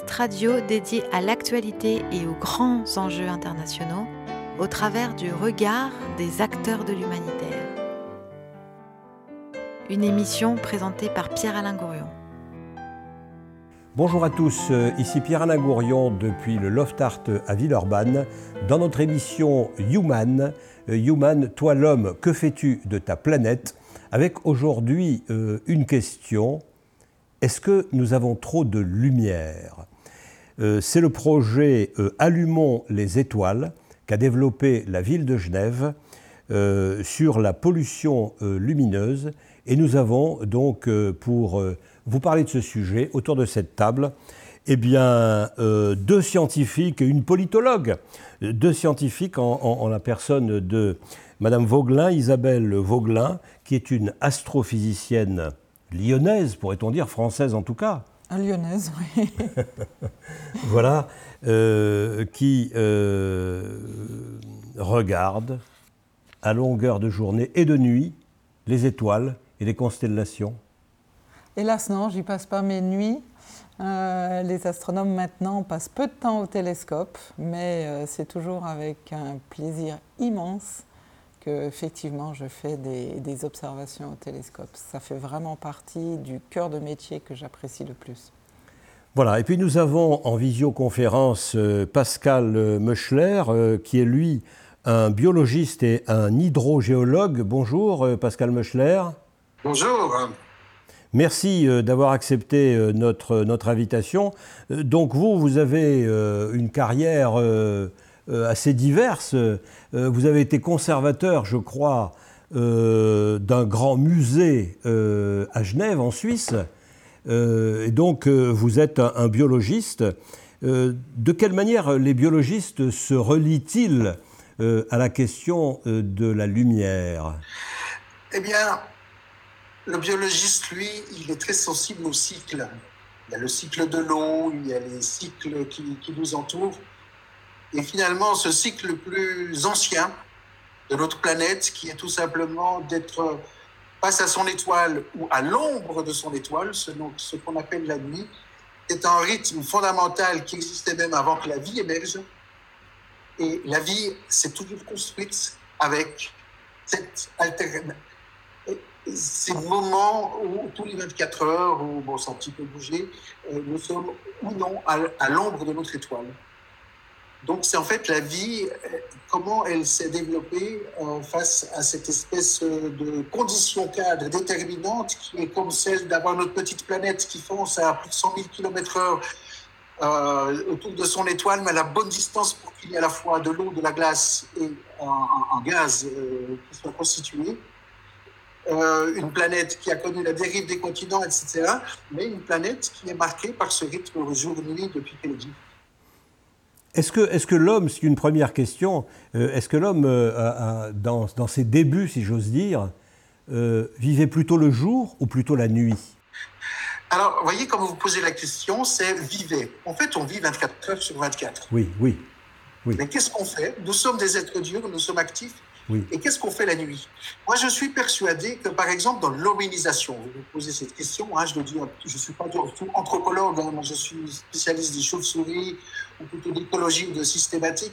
Radio dédié à l'actualité et aux grands enjeux internationaux au travers du regard des acteurs de l'humanitaire. Une émission présentée par Pierre-Alain Gourion. Bonjour à tous, ici Pierre-Alain Gourion depuis le Loft Art à Villeurbanne. Dans notre émission Human, euh, Human, toi l'homme, que fais-tu de ta planète? Avec aujourd'hui euh, une question est-ce que nous avons trop de lumière euh, C'est le projet euh, Allumons les étoiles qu'a développé la ville de Genève euh, sur la pollution lumineuse. Et nous avons donc, pour vous parler de ce sujet, autour de cette table, eh bien, deux scientifiques une politologue. Deux scientifiques en, en la personne de Madame Vauglin, Isabelle Vauglin, qui est une astrophysicienne lyonnaise, pourrait-on dire, française en tout cas. Un lyonnaise, oui. voilà, euh, qui euh, regarde à longueur de journée et de nuit les étoiles et les constellations. Hélas, non, j'y passe pas mes nuits. Euh, les astronomes maintenant passent peu de temps au télescope, mais c'est toujours avec un plaisir immense que effectivement je fais des, observations au télescope. Ça fait vraiment partie du cœur de métier que j'apprécie le plus. Voilà, et puis nous avons en visioconférence euh, Pascal euh, Meuchler, euh, qui est lui un biologiste et un hydrogéologue. Bonjour Pascal Meuchler. Bonjour. Merci d'avoir accepté notre, notre invitation. Donc vous, vous avez une carrière assez diverses. Euh, vous avez été conservateur, je crois, euh, d'un grand musée à Genève, en Suisse. et donc, vous êtes un, biologiste. de quelle manière les biologistes se relient-ils à la question de la lumière? Eh bien, le biologiste, lui, il est très sensible au cycle. Il y a le cycle de l'eau, il y a les cycles qui nous entourent. Et finalement, ce cycle le plus ancien de notre planète, qui est tout simplement d'être face à son étoile ou à l'ombre de son étoile, ce, ce qu'on appelle la nuit, est un rythme fondamental qui existait même avant que la vie émerge. Et la vie s'est toujours construite avec cette ces moments où tous les 24 heures, où bon, un petit peu bougé, euh, nous sommes ou non à l'ombre de notre étoile. Donc c'est en fait la vie, euh, comment elle s'est développée euh, face à cette espèce euh, de condition cadre déterminante qui est comme celle d'avoir notre petite planète qui fonce à plus de 100 000 km/h autour de son étoile, mais à la bonne distance pour qu'il y ait à la fois de l'eau, de la glace et un, gaz qui soit constitué. une planète qui a connu la dérive des continents, etc., mais une planète qui est marquée par ce rythme jour-nuit depuis qu'elle. Est-ce que, est que l'homme, c'est une première question, euh, est-ce que l'homme, euh, dans, dans, ses débuts, si j'ose dire, euh, vivait plutôt le jour ou plutôt la nuit? Alors, vous voyez, quand vous posez la question, c'est vivait. En fait, on vit 24 heures sur 24. Oui, oui. oui. Mais qu'est-ce qu'on fait? Nous sommes des êtres durs, nous sommes actifs. Et qu'est-ce qu'on fait la nuit? Moi, je suis persuadé que, par exemple, dans l'hominisation, vous me posez cette question, hein, je ne suis pas du tout anthropologue, hein, je suis spécialiste des chauves-souris, ou plutôt d'écologie ou de systématique,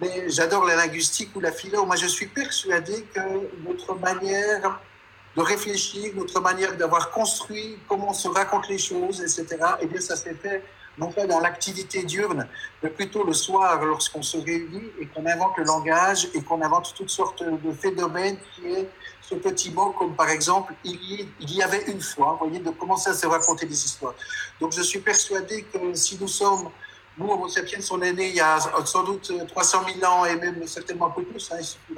mais j'adore la linguistique ou la philo. Moi, je suis persuadé que notre manière de réfléchir, notre manière d'avoir construit, comment on se raconte les choses, etc., eh bien, ça s'est fait non pas dans l'activité diurne, mais plutôt le soir lorsqu'on se réunit et qu'on invente le langage et qu'on invente toutes sortes de phénomènes qui est ce petit mot comme par exemple il y, avait une fois, vous voyez, de commencer à se raconter des histoires. Donc je suis persuadé que si nous sommes, nous, Homo sapiens, on est nés il y a sans doute 300 000 ans et même certainement un peu plus, hein, il suffit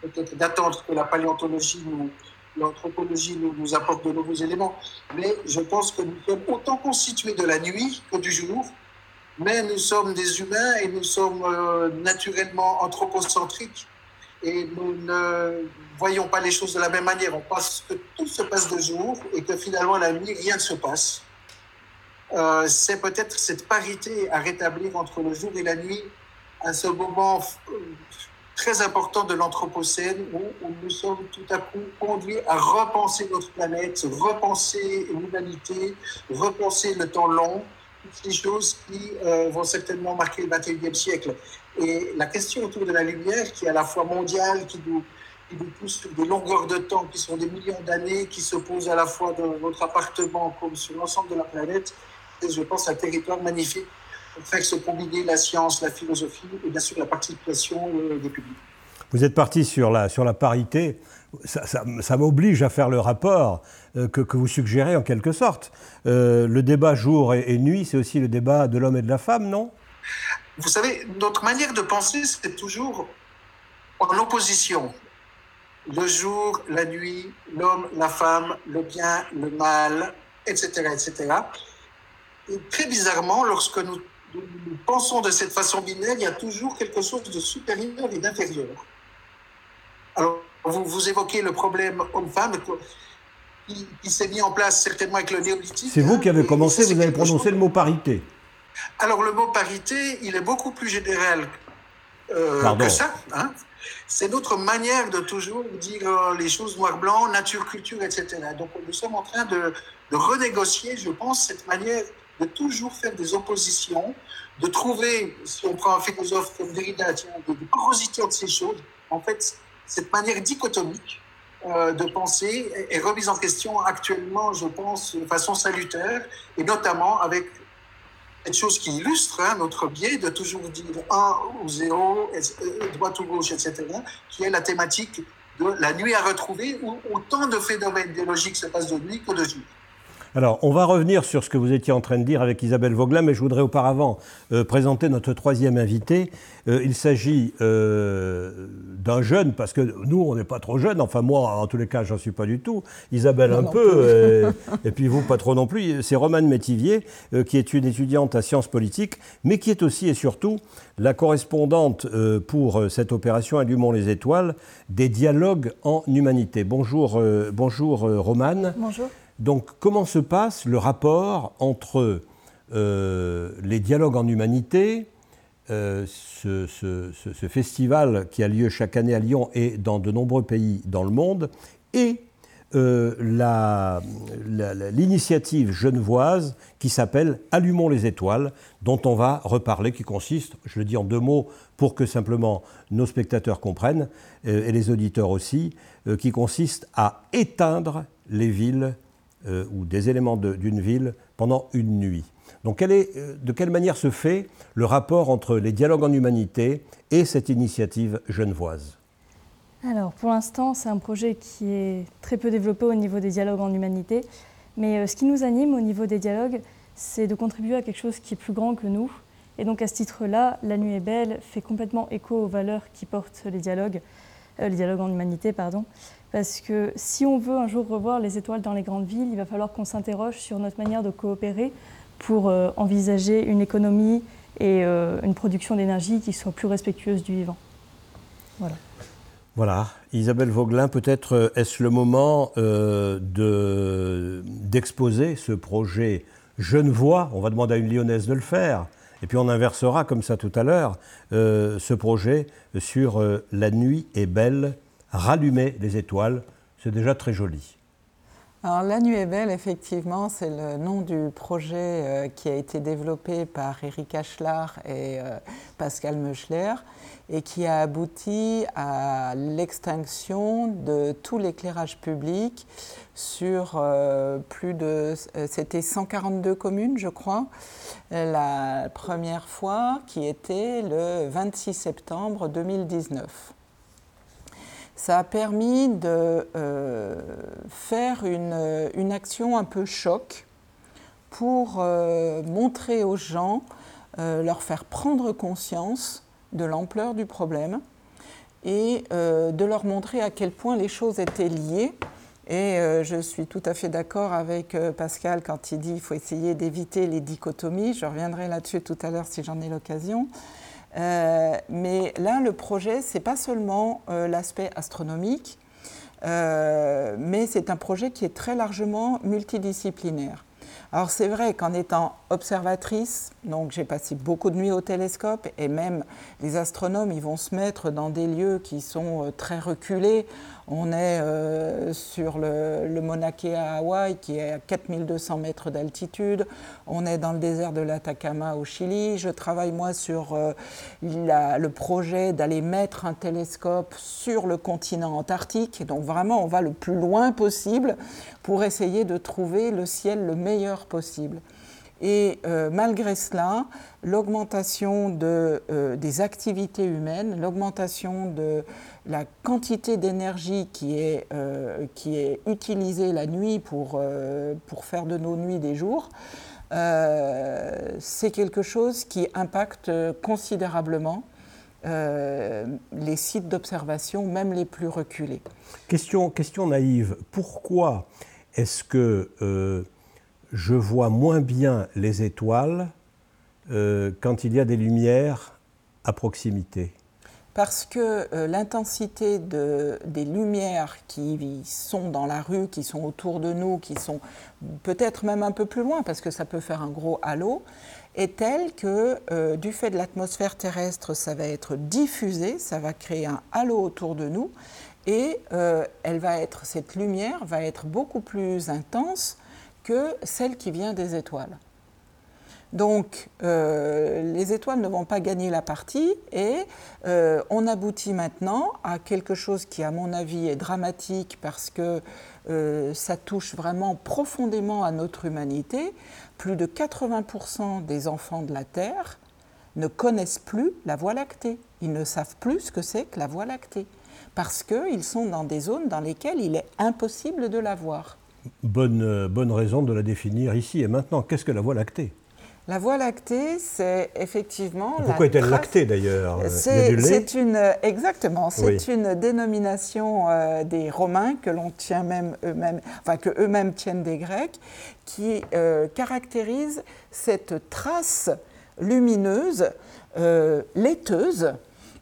peut-être d'attendre que la paléontologie nous, l'anthropologie nous, apporte de nouveaux éléments. Mais je pense que nous sommes autant constitués de la nuit que du jour. Mais nous sommes des humains et nous sommes euh, naturellement anthropocentriques. Et nous ne voyons pas les choses de la même manière. On pense que tout se passe de jour et que finalement la nuit, rien ne se passe. Euh, c'est peut-être cette parité à rétablir entre le jour et la nuit à ce moment très important de l'Anthropocène où, nous sommes tout à coup conduits à repenser notre planète, repenser l'humanité, repenser le temps long, toutes ces choses qui euh, vont certainement marquer le 21e siècle. Et la question autour de la lumière, qui est à la fois mondiale, qui nous, qui nous pousse sur des longueurs de temps qui sont des millions d'années, qui se posent à la fois dans votre appartement comme sur l'ensemble de la planète, c'est, je pense, un territoire magnifique faire se combiner la science, la philosophie et bien sûr la participation euh, des publics. Vous êtes parti sur la, sur la parité. Ça, ça, m'oblige à faire le rapport euh, que, que, vous suggérez en quelque sorte. Euh, le débat jour et, nuit, c'est aussi le débat de l'homme et de la femme, non? Vous savez, notre manière de penser, c'est toujours en opposition. Le jour, la nuit, l'homme, la femme, le bien, le mal, etc. etc. Et très bizarrement, lorsque nous nous pensons de cette façon binaire, il y a toujours quelque chose de supérieur et d'inférieur. Alors, vous, vous, évoquez le problème homme-femme qui, s'est mis en place certainement avec le néolithique. C'est vous qui avez commencé, vous avez prononcé le mot parité. Alors, le mot parité, il est beaucoup plus général euh, que ça. Hein. C'est notre manière de toujours dire euh, les choses noir-blanc, nature, culture, etc. Donc, nous sommes en train de, de renégocier, je pense, cette manière de toujours faire des oppositions, de trouver, si on prend un philosophe comme Derrida, des porosités entre ces choses. En fait, cette manière dichotomique euh, de penser est, remise en question actuellement, je pense, de façon salutaire, et notamment avec cette chose qui illustre hein, notre biais de toujours dire 1 ou 0, droite ou gauche, etc., qui est la thématique de la nuit à retrouver, où autant de phénomènes biologiques se passent de nuit que de jour. Alors, on va revenir sur ce que vous étiez en train de dire avec Isabelle Vauglin, mais je voudrais auparavant euh, présenter notre troisième invité. Euh, il s'agit euh, d'un jeune, parce que nous, on n'est pas trop jeunes, enfin moi, en tous les cas, j'en suis pas du tout. Isabelle un peu, et, puis vous, pas trop non plus. C'est Romane Métivier, qui est une étudiante à sciences politiques, mais qui est aussi et surtout la correspondante pour cette opération Allumons les étoiles des dialogues en humanité. Bonjour, bonjour Romane. Bonjour. Donc comment se passe le rapport entre euh, les dialogues en humanité, euh, ce, festival qui a lieu chaque année à Lyon et dans de nombreux pays dans le monde, et euh, l'initiative genevoise qui s'appelle Allumons les étoiles, dont on va reparler, qui consiste, je le dis en deux mots pour que simplement nos spectateurs comprennent, et les auditeurs aussi, qui consiste à éteindre les villes euh, ou des éléments d'une ville pendant une nuit. Donc euh, de quelle manière se fait le rapport entre les dialogues en humanité et cette initiative genevoise? Alors pour l'instant c'est un projet qui est très peu développé au niveau des dialogues en humanité, mais euh, ce qui nous anime au niveau des dialogues c'est de contribuer à quelque chose qui est plus grand que nous. Et donc à ce titre-là, La Nuit est belle fait complètement écho aux valeurs qui portent les dialogues, les dialogues en humanité, pardon. Parce que si on veut un jour revoir les étoiles dans les grandes villes, il va falloir qu'on s'interroge sur notre manière de coopérer pour euh, envisager une économie et euh, une production d'énergie qui soit plus respectueuse du vivant. Voilà. Voilà. Isabelle Vauglin, peut-être euh, est-ce le moment d'exposer ce projet Genevois? On va demander à une lyonnaise de le faire. Et puis on inversera comme ça tout à l'heure ce projet sur La nuit est belle rallumer les étoiles. C'est déjà très joli. Alors, La Nuit est belle, effectivement, c'est le nom du projet euh, qui a été développé par Eric Achlar et euh, Pascal Meuchler et qui a abouti à l'extinction de tout l'éclairage public sur euh, plus de. C'était 142 communes, je crois, la première fois, qui était le 26 septembre 2019 ça a permis de euh, faire une, action un peu choc pour euh, montrer aux gens, euh, leur faire prendre conscience de l'ampleur du problème et de leur montrer à quel point les choses étaient liées. Et je suis tout à fait d'accord avec Pascal quand il dit qu'il faut essayer d'éviter les dichotomies. Je reviendrai là-dessus tout à l'heure si j'en ai l'occasion. Euh, mais là, le projet, ce n'est pas seulement euh, l'aspect astronomique, euh, mais c'est un projet qui est très largement multidisciplinaire. Alors c'est vrai qu'en étant observatrice, donc j'ai passé beaucoup de nuits au télescope et même les astronomes, ils vont se mettre dans des lieux qui sont très reculés. On est euh, sur le, le Mauna Kea à Hawaï qui est à 4200 mètres d'altitude. On est dans le désert de l'Atacama au Chili. Je travaille moi sur euh, le projet d'aller mettre un télescope sur le continent antarctique. Donc vraiment, on va le plus loin possible pour essayer de trouver le ciel le meilleur possible. Et euh, malgré cela, l'augmentation de, des activités humaines, l'augmentation de la quantité d'énergie qui, est, euh, qui est utilisée la nuit pour, euh, pour faire de nos nuits des jours, euh, c'est quelque chose qui impacte considérablement les sites d'observation, même les plus reculés. Question, question naïve, pourquoi est-ce que je vois moins bien les étoiles quand il y a des lumières à proximité. Parce que euh, l'intensité des lumières qui sont dans la rue, qui sont autour de nous, qui sont peut-être même un peu plus loin, parce que ça peut faire un gros halo, est telle que euh, du fait de l'atmosphère terrestre, ça va être diffusé, ça va créer un halo autour de nous, et euh, elle va être, cette lumière va être beaucoup plus intense que celle qui vient des étoiles. Donc, euh, les étoiles ne vont pas gagner la partie et euh, on aboutit maintenant à quelque chose qui, à mon avis, est dramatique parce que euh, ça touche vraiment profondément à notre humanité. Plus de 80% des enfants de la Terre ne connaissent plus la Voie lactée. Ils ne savent plus ce que c'est que la Voie lactée parce qu'ils sont dans des zones dans lesquelles il est impossible de la voir. Bonne, bonne raison de la définir ici et maintenant. Qu'est-ce que la Voie lactée? La Voie lactée, c'est effectivement. Pourquoi est-elle lactée d'ailleurs C'est une exactement, c'est une dénomination euh, des Romains que l'on tient même eux-mêmes, enfin que eux-mêmes tiennent des Grecs, qui euh, caractérise cette trace lumineuse, euh, laiteuse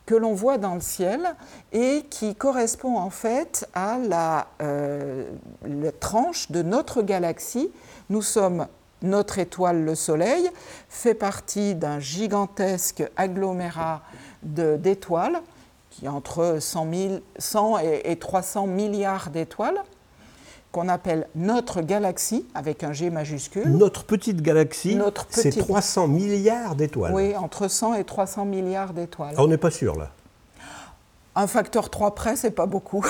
que l'on voit dans le ciel et qui correspond en fait à la, la tranche de notre galaxie. Nous sommes notre étoile, le Soleil, fait partie d'un gigantesque agglomérat d'étoiles, qui est entre 100, et, 300 milliards d'étoiles, qu'on appelle notre galaxie, avec un G majuscule. Notre petite galaxie, c'est 300 milliards d'étoiles. Oui, entre 100 et 300 milliards d'étoiles. Ah, on n'est pas sûr, là. Un facteur 3 près, c'est pas beaucoup.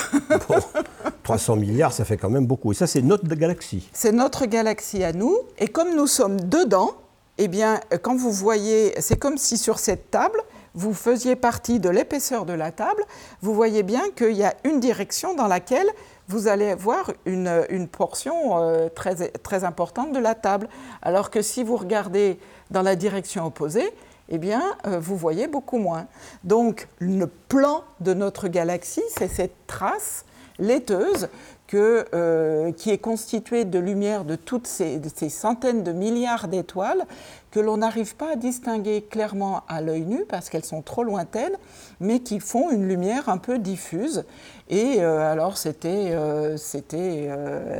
300 milliards, ça fait quand même beaucoup. Et ça, c'est notre galaxie. C'est notre galaxie à nous. Et comme nous sommes dedans, eh bien, quand vous voyez, c'est comme si sur cette table, vous faisiez partie de l'épaisseur de la table, vous voyez bien qu'il y a une direction dans laquelle vous allez voir une, une portion euh, très, très importante de la table. Alors que si vous regardez dans la direction opposée, eh bien, euh, vous voyez beaucoup moins. Donc, le plan de notre galaxie, c'est cette trace laiteuse euh, qui est constituée de lumière de toutes ces, centaines de milliards d'étoiles que l'on n'arrive pas à distinguer clairement à l'œil nu parce qu'elles sont trop lointaines, mais qui font une lumière un peu diffuse. Et euh, alors c'était euh,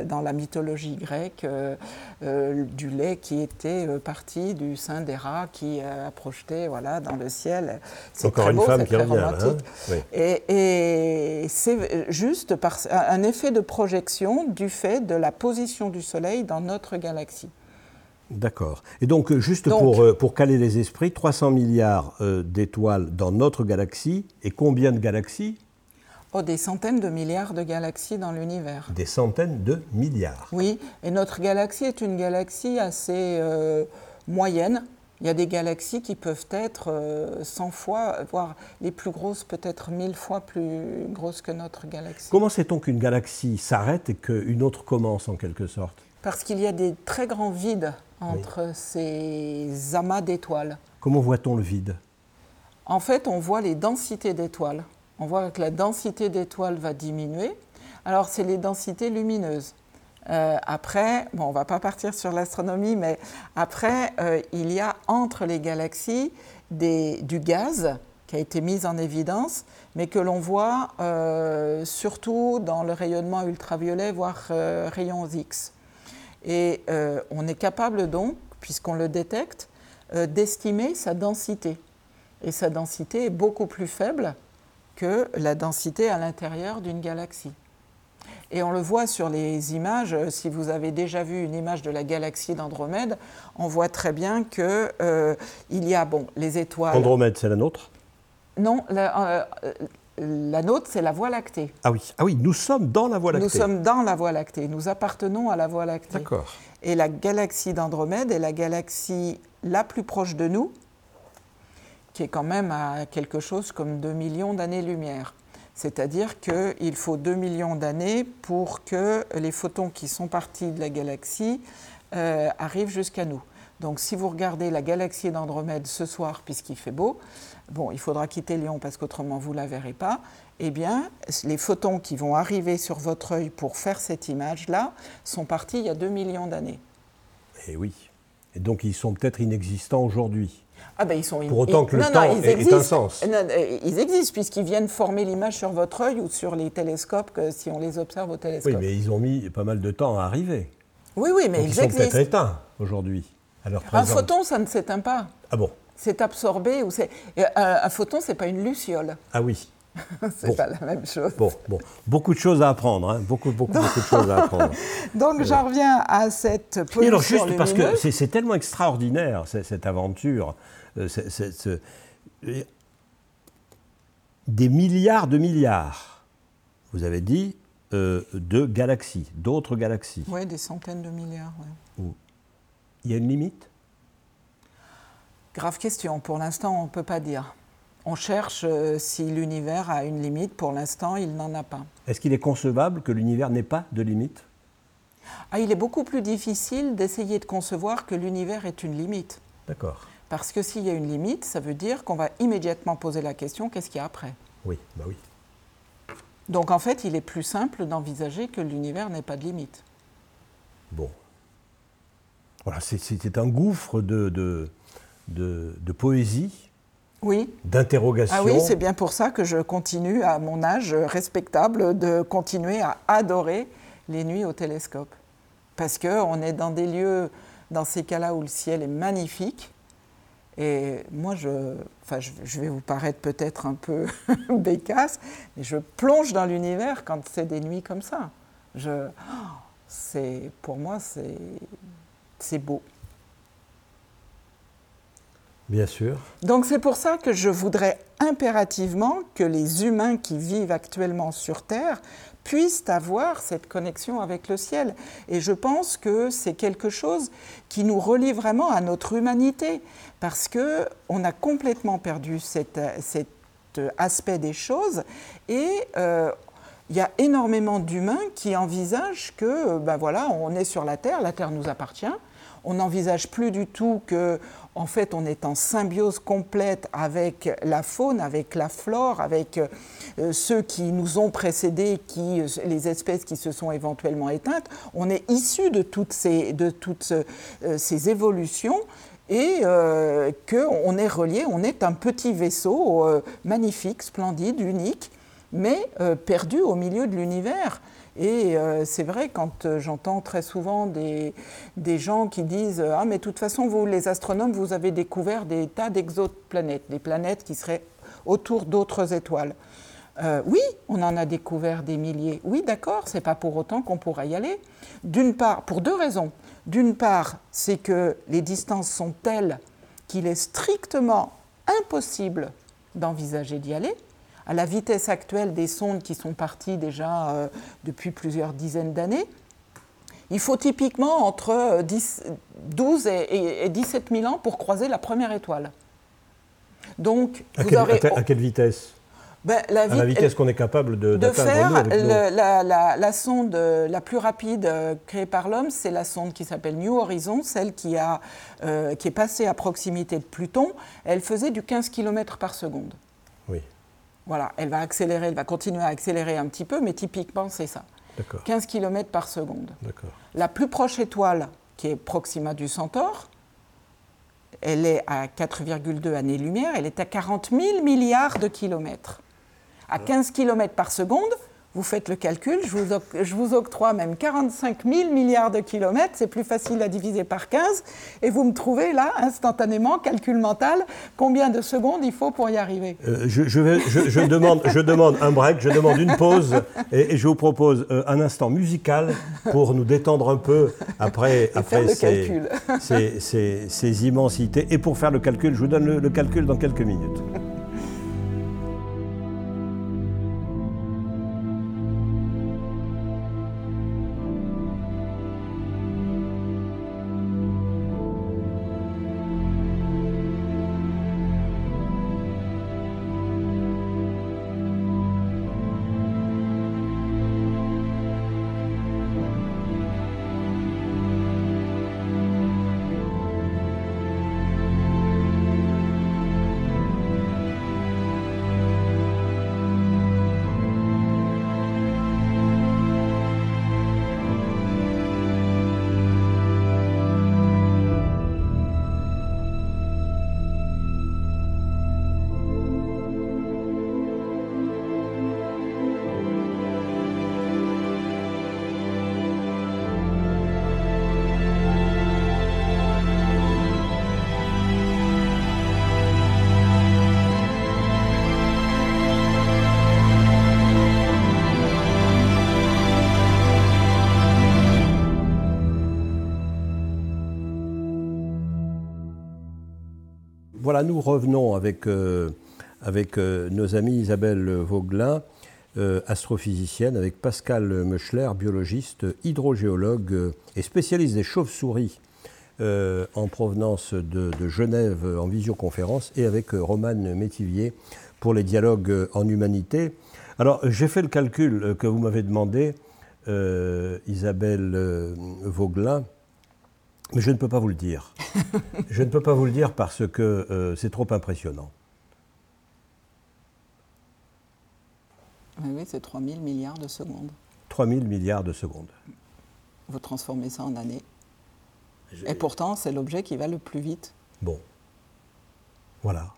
dans la mythologie grecque du lait qui était parti du sein des rats qui a projeté voilà, dans le ciel. C'est encore une femme qui revient. Hein Et, et c'est juste par un effet de projection du fait de la position du Soleil dans notre galaxie. D'accord. Et donc, juste pour, euh, pour caler les esprits, 300 milliards euh, d'étoiles dans notre galaxie, et combien de galaxies? Oh, des centaines de milliards de galaxies dans l'univers. Des centaines de milliards. Oui, et notre galaxie est une galaxie assez euh, moyenne. Il y a des galaxies qui peuvent être 100 fois, voire les plus grosses peut-être 1000 fois plus grosses que notre galaxie. Comment sait-on qu'une galaxie s'arrête et qu'une autre commence en quelque sorte? Parce qu'il y a des très grands vides entre ces amas d'étoiles. Comment voit-on le vide? En fait, on voit les densités d'étoiles. On voit que la densité d'étoiles va diminuer. Alors, c'est les densités lumineuses. Euh, après, bon, on ne va pas partir sur l'astronomie, mais après, euh, il y a entre les galaxies du gaz qui a été mis en évidence, mais que l'on voit euh, surtout dans le rayonnement ultraviolet, voire rayons X. Et euh, on est capable donc, puisqu'on le détecte, euh, d'estimer sa densité. Et sa densité est beaucoup plus faible que la densité à l'intérieur d'une galaxie. Et on le voit sur les images, si vous avez déjà vu une image de la galaxie d'Andromède, on voit très bien qu'il euh, y a bon, les étoiles. Andromède, c'est la nôtre? Non, la, la nôtre, c'est la Voie lactée. Ah oui, ah oui, nous sommes dans la Voie lactée. Nous sommes dans la Voie lactée, nous appartenons à la Voie lactée. D'accord. Et la galaxie d'Andromède est la galaxie la plus proche de nous, qui est quand même à quelque chose comme 2 millions d'années-lumière. C'est-à-dire qu'il faut 2 millions d'années pour que les photons qui sont partis de la galaxie euh, arrivent jusqu'à nous. Donc si vous regardez la galaxie d'Andromède ce soir, puisqu'il fait beau, bon, il faudra quitter Lyon parce qu'autrement vous ne la verrez pas, eh bien, les photons qui vont arriver sur votre œil pour faire cette image-là sont partis il y a 2 millions d'années. Eh oui. Et donc ils sont peut-être inexistants aujourd'hui. Ah ben ils sont Pour autant que le temps ait, un sens. Euh, ils existent puisqu'ils viennent former l'image sur votre œil ou sur les télescopes que, si on les observe au télescope. Oui, mais ils ont mis pas mal de temps à arriver. Oui, oui, mais ils, ils, sont peut-être éteints aujourd'hui. Un photon, ça ne s'éteint pas. Ah bon C'est absorbé. Ou c'est... Un photon, c'est pas une luciole. Ah oui. c'est pas la même chose. Bon, bon, beaucoup de choses à apprendre, hein. beaucoup, beaucoup, beaucoup de choses à apprendre. Donc j'en reviens à cette pollution alors juste parce que c'est, tellement extraordinaire cette, aventure, euh, des milliards de milliards, vous avez dit, euh, de galaxies, d'autres galaxies. Oui, des centaines de milliards. Il y a une limite? Grave question. Pour l'instant, on ne peut pas dire. On cherche euh, si l'univers a une limite. Pour l'instant, il n'en a pas. Est-ce qu'il est concevable que l'univers n'ait pas de limite? Ah, Il est beaucoup plus difficile d'essayer de concevoir que l'univers est une limite. D'accord. Parce que s'il y a une limite, ça veut dire qu'on va immédiatement poser la question qu'est-ce qu'il y a après? Oui, bah oui. Donc en fait, il est plus simple d'envisager que l'univers n'ait pas de limite. Bon. Voilà, c'était un gouffre de, de, de poésie oui. d'interrogation. Ah oui, c'est bien pour ça que je continue à mon âge respectable de continuer à adorer les nuits au télescope. Parce qu'on est dans des lieux, dans ces cas-là où le ciel est magnifique. Et moi, je, enfin, je, vais vous paraître peut-être un peu bécasse, mais je plonge dans l'univers quand c'est des nuits comme ça. Je, c'est, pour moi, c'est, c'est beau. Bien sûr. Donc c'est pour ça que je voudrais impérativement que les humains qui vivent actuellement sur Terre puissent avoir cette connexion avec le ciel. Et je pense que c'est quelque chose qui nous relie vraiment à notre humanité, parce que on a complètement perdu cet, aspect des choses et euh, il y a énormément d'humains qui envisagent que, ben voilà, on est sur la Terre, la Terre nous appartient. On n'envisage plus du tout que en fait, on est en symbiose complète avec la faune, avec la flore, avec euh, ceux qui nous ont précédés, qui, euh, les espèces qui se sont éventuellement éteintes. On est issu de toutes ces, de toutes, euh, ces évolutions et qu'on est relié, on est un petit vaisseau magnifique, splendide, unique, mais perdu au milieu de l'univers. Et euh, c'est vrai, quand euh, j'entends très souvent des, gens qui disent euh, Ah, mais de toute façon, vous, les astronomes, vous avez découvert des tas d'exoplanètes, des planètes qui seraient autour d'autres étoiles. oui, on en a découvert des milliers. Oui, d'accord, c'est pas pour autant qu'on pourra y aller. D'une part, pour deux raisons. D'une part, c'est que les distances sont telles qu'il est strictement impossible d'envisager d'y aller à la vitesse actuelle des sondes qui sont parties déjà euh, depuis plusieurs dizaines d'années, il faut typiquement entre 10, 12 et, 17 000 ans pour croiser la première étoile. Donc, à, quelle, vitesse? Ben, la À la vitesse qu'on est capable de, de faire la, sonde la plus rapide euh, créée par l'homme, c'est la sonde qui s'appelle New Horizon, celle qui, a, euh, qui est passée à proximité de Pluton. Elle faisait du 15 km par seconde. Oui. Voilà, elle va accélérer, elle va continuer à accélérer un petit peu, mais typiquement, c'est ça. 15 km par seconde. La plus proche étoile, qui est Proxima du Centaure, elle est à 4,2 années-lumière, elle est à 40 000 milliards de kilomètres. À 15 km par seconde, vous faites le calcul, je vous, octroie même 45 000 milliards de kilomètres, c'est plus facile à diviser par 15, et vous me trouvez là, instantanément, calcul mental, combien de secondes il faut pour y arriver? Euh, je, demande, je demande un break, je demande une pause, et, je vous propose euh, un instant musical pour nous détendre un peu après, après ces, immensités. Et pour faire le calcul, je vous donne le calcul dans quelques minutes. Nous revenons avec, euh, avec euh, nos amis Isabelle Vauglin, euh, astrophysicienne, avec Pascal Meuchler, biologiste, hydrogéologue et spécialiste des chauves-souris en provenance de, Genève en visioconférence, et avec Romane Métivier pour les dialogues en humanité. Alors, j'ai fait le calcul que vous m'avez demandé, Isabelle Vauglin. Mais je ne peux pas vous le dire. je ne peux pas vous le dire parce que euh, c'est trop impressionnant. Oui, c'est 3 000 milliards de secondes. 3 000 milliards de secondes. Vous transformez ça en années. Et pourtant, c'est l'objet qui va le plus vite. Bon. Voilà.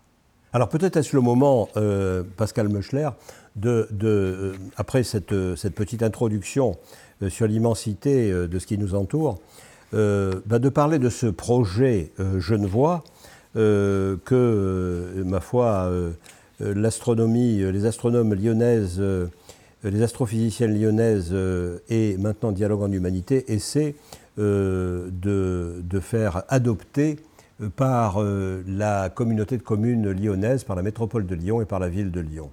Alors peut-être est-ce le moment, euh, Pascal Meuchler, de, euh, après cette, cette, petite introduction sur l'immensité de ce qui nous entoure, bah, de parler de ce projet euh, Genevois euh, que, ma foi, l'astronomie, les astronomes lyonnaises, les astrophysiciennes lyonnaises et maintenant Dialogue en Humanité essaient de, de, faire adopter par la communauté de communes lyonnaise, par la métropole de Lyon et par la ville de Lyon.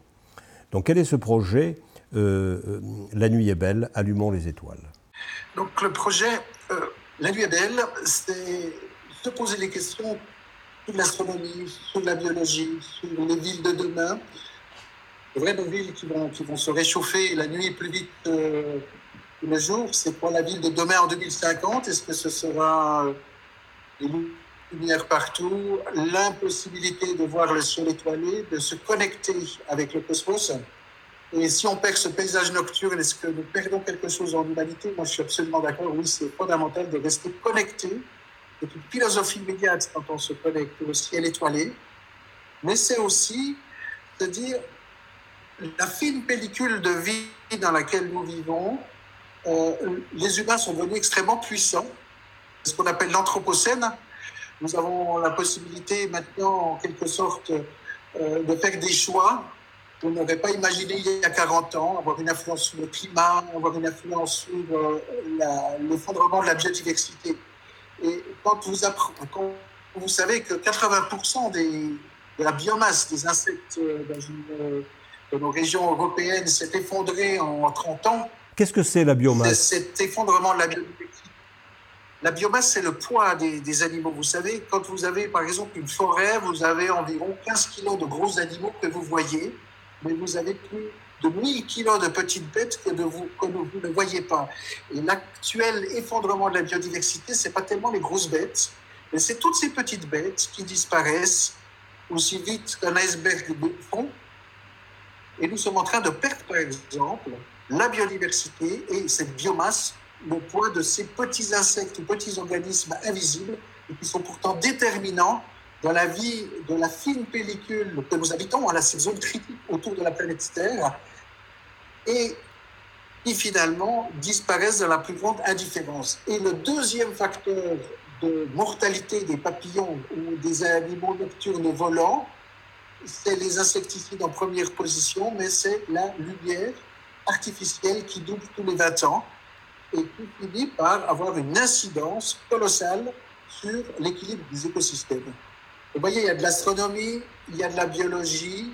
Donc quel est ce projet? La nuit est belle, allumons les étoiles. Donc le projet la nuit est belle, c'est se poser les questions sur l'astronomie, sur la biologie, sur les villes de demain. Les vraies villes qui vont, qui vont se réchauffer la nuit plus vite que le jour. C'est quoi la ville de demain en 2050 Est-ce que ce sera des lumières partout, l'impossibilité de voir le ciel étoilé, de se connecter avec le cosmos? Et si on perd ce paysage nocturne, est-ce que nous perdons quelque chose en humanité? Moi, je suis absolument d'accord. Oui, c'est fondamental de rester connecté. C'est une philosophie immédiate quand on se connecte au ciel étoilé. Mais c'est aussi de dire la fine pellicule de vie dans laquelle nous vivons. Euh, les humains sont devenus extrêmement puissants. Ce qu'on appelle l'anthropocène. Nous avons la possibilité maintenant, en quelque sorte, euh, de faire des choix on n'aurait pas imaginé il y a 40 ans, avoir une influence sur le climat, avoir une influence sur euh, l'effondrement de la biodiversité. Et quand vous, quand vous savez que 80% des, de la biomasse des insectes euh, dans, dans nos régions européennes s'est effondrée en 30 ans. Qu'est-ce que c'est la biomasse? Cet effondrement de la biodiversité. La biomasse, c'est le poids des, des, animaux. Vous savez, quand vous avez par exemple une forêt, vous avez environ 15 kilos de gros animaux que vous voyez mais vous avez plus de 1000 kilos de petites bêtes que, vous ne voyez pas. Et l'actuel effondrement de la biodiversité, c'est pas tellement les grosses bêtes, mais c'est toutes ces petites bêtes qui disparaissent aussi vite qu'un iceberg de fond. Et nous sommes en train de perdre, par exemple, la biodiversité et cette biomasse, le poids de ces petits insectes ou petits organismes invisibles et qui sont pourtant déterminants dans la vie de la fine pellicule que nous habitons, à la zone critique autour de la planète Terre. Et qui finalement disparaissent dans la plus grande indifférence. Et le deuxième facteur de mortalité des papillons ou des animaux nocturnes volants, c'est les insecticides en première position, mais c'est la lumière artificielle qui double tous les 20 ans et qui finit par avoir une incidence colossale sur l'équilibre des écosystèmes. Vous voyez, il y a de l'astronomie, il y a de la biologie,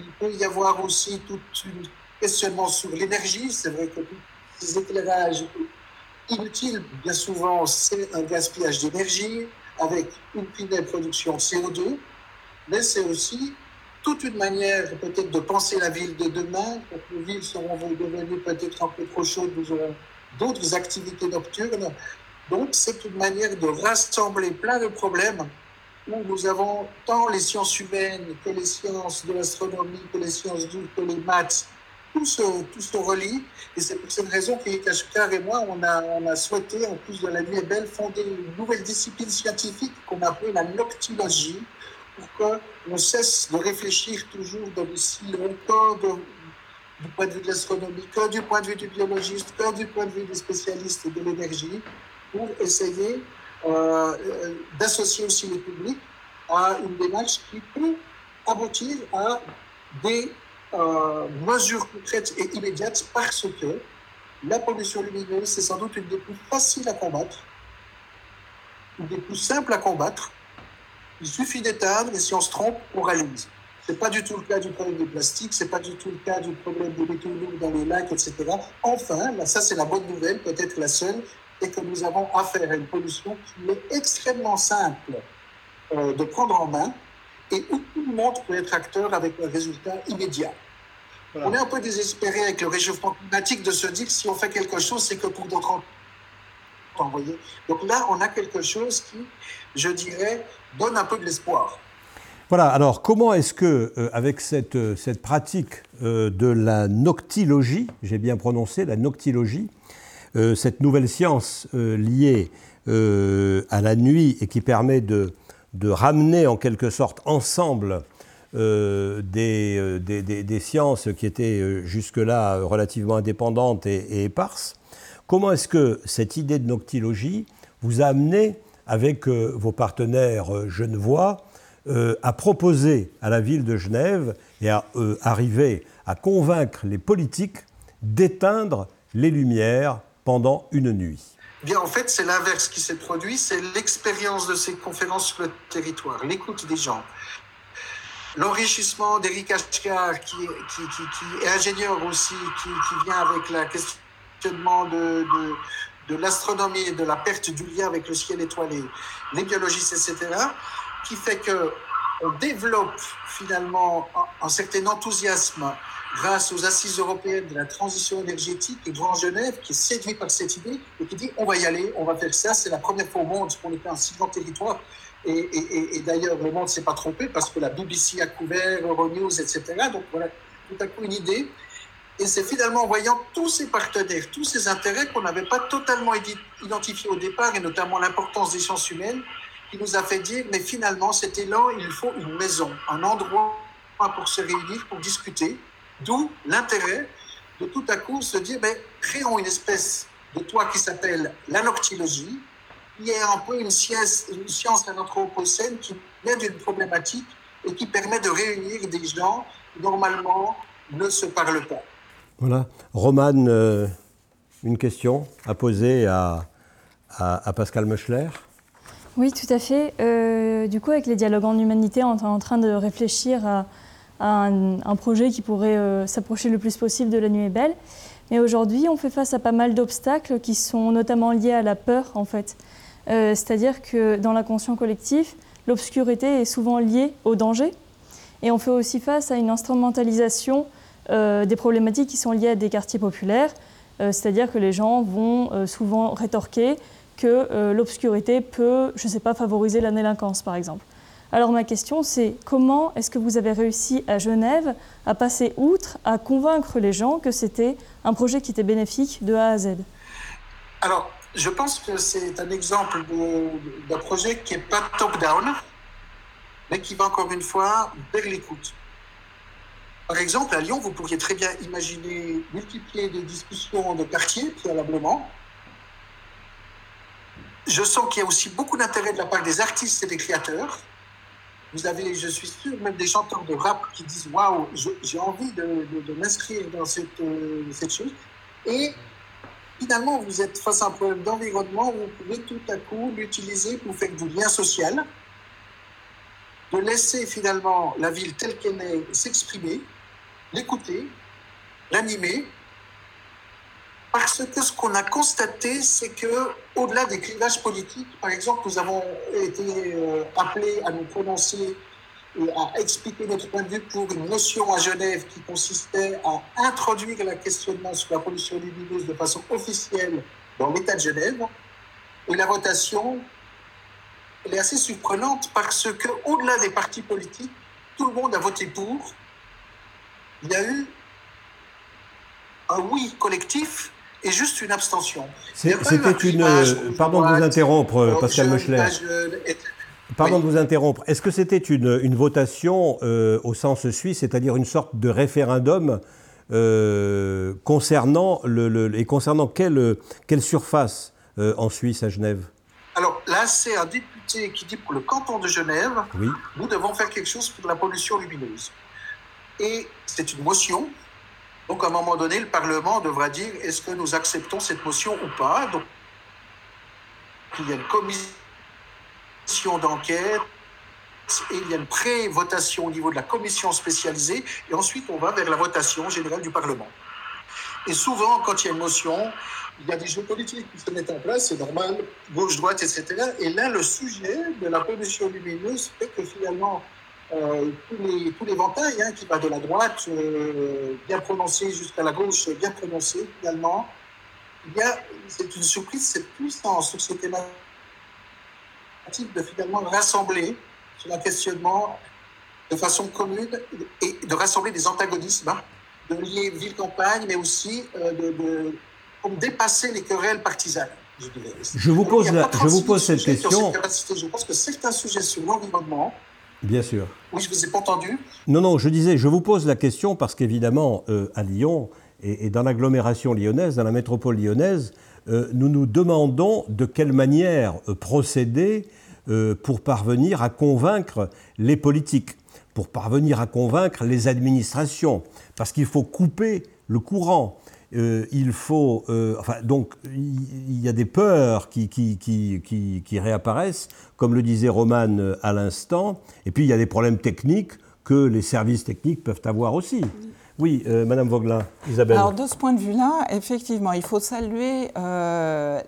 il peut y avoir aussi tout un questionnement sur l'énergie. C'est vrai que ces éclairages inutiles, bien souvent, c'est un gaspillage d'énergie avec une fine production CO2, mais c'est aussi toute une manière peut-être de penser la ville de demain. Quand les villes seront devenues peut-être un peu trop chaudes, nous aurons d'autres activités nocturnes. Donc c'est une manière de rassembler plein de problèmes où nous avons tant les sciences humaines que les sciences de l'astronomie, que les sciences dures, que les maths, tout se, tout se relie. Et c'est pour cette raison qu'Ikashkar et moi, on a, on a souhaité, en plus de la nuit est belle, fonder une nouvelle discipline scientifique qu'on appelle la noctologie, pour qu'on cesse de réfléchir toujours dans des silos, du point de vue de l'astronomie, que du point de vue du biologiste, que du point de vue des spécialistes de l'énergie, pour essayer d'associer aussi le public à une démarche qui peut aboutir à des euh, mesures concrètes et immédiates parce que la pollution lumineuse, c'est sans doute une des plus faciles à combattre, une des plus simples à combattre. Il suffit d'éteindre et si on se trompe, on réalise. Ce n'est pas du tout le cas du problème des plastiques, ce n'est pas du tout le cas du problème des métaux lourds dans les lacs, etc. Enfin, là, ça c'est la bonne nouvelle, peut-être la seule, et que nous avons affaire à une pollution qui est extrêmement simple euh, de prendre en main et où tout le monde peut être acteur avec un résultat immédiat. On est un peu désespéré avec le réchauffement climatique de se dire que si on fait quelque chose, c'est que pour d'autres. Donc là, on a quelque chose qui, je dirais, donne un peu de l'espoir. Voilà, alors comment est-ce que, euh, avec cette, euh, cette pratique de la noctilogie, j'ai bien prononcé la noctilogie, euh, cette nouvelle science euh, liée euh, à la nuit et qui permet de, ramener en quelque sorte ensemble des, des, sciences qui étaient jusque-là relativement indépendantes et, éparses. Comment est-ce que cette idée de noctilogie vous a amené, avec vos partenaires genevois, à proposer à la ville de Genève et à arriver à convaincre les politiques d'éteindre les lumières pendant une nuit Bien, en fait, c'est l'inverse qui s'est produit, c'est l'expérience de ces conférences sur le territoire, l'écoute des gens. L'enrichissement d'Eric Ashkar, qui, est ingénieur aussi, qui, vient avec le questionnement de, l'astronomie et de la perte du lien avec le ciel étoilé, les biologistes, etc., qui fait que on développe finalement un certain enthousiasme grâce aux assises européennes de la transition énergétique et Grand Genève qui est séduit par cette idée et qui dit on va y aller, on va faire ça. C'est la première fois au monde qu'on est un si grand territoire. Et, d'ailleurs, le monde ne s'est pas trompé parce que la BBC a couvert, Euronews, etc. Donc voilà, tout à coup une idée. Et c'est finalement en voyant tous ces partenaires, tous ces intérêts qu'on n'avait pas totalement identifiés au départ, et notamment l'importance des sciences humaines, qui nous a fait dire, mais finalement, cet élan, il faut une maison, un endroit pour se réunir, pour discuter. D'où l'intérêt de tout à coup se dire, mais créons une espèce de toit qui s'appelle l'anoctilogie, qui est un peu une science, une science anthropocène qui vient d'une problématique et qui permet de réunir des gens qui normalement ne se parlent pas. Voilà. Romane, euh, une question à poser à, à, Pascal Meuchler Oui, tout à fait. Euh, du coup, avec les dialogues en humanité, on est en train de réfléchir à un, projet qui pourrait euh, s'approcher le plus possible de la nuit est belle. Mais aujourd'hui, on fait face à pas mal d'obstacles qui sont notamment liés à la peur, en fait. Euh, c'est-à-dire que dans l'inconscient collectif, l'obscurité est souvent liée au danger. Et on fait aussi face à une instrumentalisation euh, des problématiques qui sont liées à des quartiers populaires. c'est-à-dire que les gens vont souvent rétorquer que l'obscurité peut, je ne sais pas, favoriser la délinquance, par exemple. Alors ma question c'est comment est-ce que vous avez réussi à Genève à passer outre, à convaincre les gens que c'était un projet qui était bénéfique de A à Z? Alors je pense que c'est un exemple d'un projet qui n'est pas top-down, mais qui va encore une fois vers l'écoute. Par exemple, à Lyon, vous pourriez très bien imaginer multiplier des discussions de quartier préalablement. Je sens qu'il y a aussi beaucoup d'intérêt de la part des artistes et des créateurs. Vous avez, je suis sûr, même des chanteurs de rap qui disent Waouh, j'ai envie de, m'inscrire dans cette, euh, cette chose. Et finalement, vous êtes face à un problème d'environnement où vous pouvez tout à coup l'utiliser pour faire du lien social, de laisser finalement la ville telle qu'elle est s'exprimer, l'écouter, l'animer, parce que ce qu'on a constaté, c'est que au-delà des clivages politiques, par exemple, nous avons été euh, appelés à nous prononcer et à expliquer notre point de vue pour une notion à Genève qui consistait à introduire la questionnement sur la pollution lumineuse de façon officielle dans l'État de Genève. Et la votation, elle est assez surprenante parce que, au-delà des partis politiques, tout le monde a voté pour. Il y a eu un oui collectif et juste une abstention. C'était une. Pardon de vous interrompre, Pascal Meuchler. Pardon de vous interrompre. Est-ce que c'était une, une, votation euh, au sens suisse, c'est-à-dire une sorte de référendum euh, concernant le, et concernant quelle, quelle surface euh, en Suisse à Genève? Alors là, c'est un député qui dit pour le canton de Genève, oui. nous devons faire quelque chose pour la pollution lumineuse. Et c'est une motion. Donc à un moment donné, le Parlement devra dire est-ce que nous acceptons cette motion ou pas? Donc il y a une commission d'enquête et il y a une pré-votation au niveau de la commission spécialisée et ensuite on va vers la votation générale du Parlement. Et souvent, quand il y a une motion, il y a des jeux politiques qui se mettent en place, c'est normal, gauche, droite, etc. Et là, le sujet de la pollution lumineuse fait que finalement, euh, tous, les, tous ventailles hein, qui va de la droite euh, bien prononcé jusqu'à la gauche bien prononcé finalement, il y a, c'est une surprise, cette puissance sur ces thématiques de finalement rassembler sur un questionnement de façon commune et de rassembler des antagonismes, hein, de lier ville-campagne, mais aussi euh, de, de dépasser les querelles partisanes. Je, vous pose, je vous pose cette question. je pense que certains sujets sur l'environnement. Bien sûr. Oui, je ne vous ai pas entendu. Non, non, je disais, je vous pose la question parce qu'évidemment, euh, à Lyon et, et dans l'agglomération lyonnaise, dans la métropole lyonnaise, euh, nous nous demandons de quelle manière euh, procéder euh, pour parvenir à convaincre les politiques, pour parvenir à convaincre les administrations, parce qu'il faut couper le courant. Il faut, enfin, donc, il y a des peurs qui, qui, qui, qui, réapparaissent, comme le disait Roman à l'instant, et puis il y a des problèmes techniques que les services techniques peuvent avoir aussi. Oui, euh, Madame Isabelle. Alors de ce point de vue-là, effectivement, il faut saluer euh,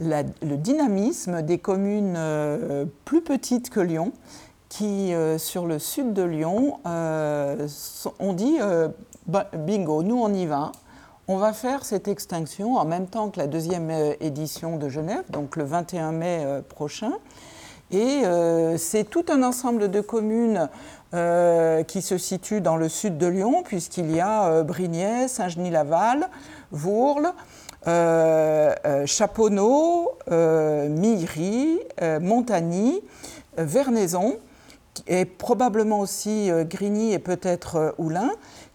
le dynamisme des communes euh, plus petites que Lyon, qui sur le sud de Lyon ont dit bingo, nous on y va. On va faire cette extinction en même temps que la deuxième édition de Genève, donc le 21 mai prochain. Et c'est tout un ensemble de communes euh, qui se situe dans le sud de Lyon, puisqu'il y a euh, Brignais, Saint-Genis-Laval, Vourles, euh, euh Chaponneau, Miry, Montagny, Vernaison, et probablement aussi Grigny et peut-être Oulin,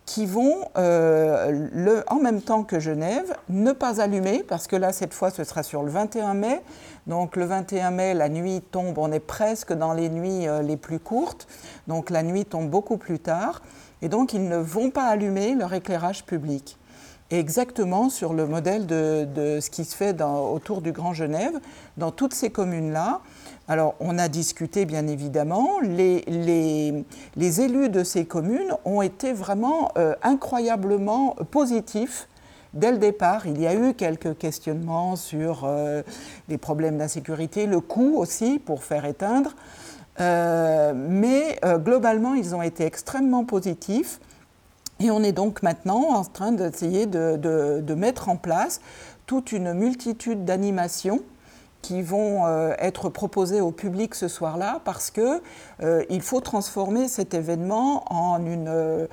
qui vont, le, en même temps que Genève, ne pas allumer, parce que là, cette fois, ce sera sur le 21 mai, donc le 21 mai, la nuit tombe, on est presque dans les nuits euh, les plus courtes, donc la nuit tombe beaucoup plus tard, et donc ils ne vont pas allumer leur éclairage public. exactement sur le modèle de, ce qui se fait autour du Grand Genève, dans toutes ces communes-là. Alors, on a discuté, bien évidemment. Les, élus de ces communes ont été vraiment euh, incroyablement positifs Dès le départ, il y a eu quelques questionnements sur euh, les problèmes d'insécurité, le coût aussi pour faire éteindre, euh, mais euh, globalement, ils ont été extrêmement positifs. Et on est donc maintenant en train d'essayer de, mettre en place toute une multitude d'animations qui vont être proposées au public ce soir-là parce qu'il faut transformer cet événement en une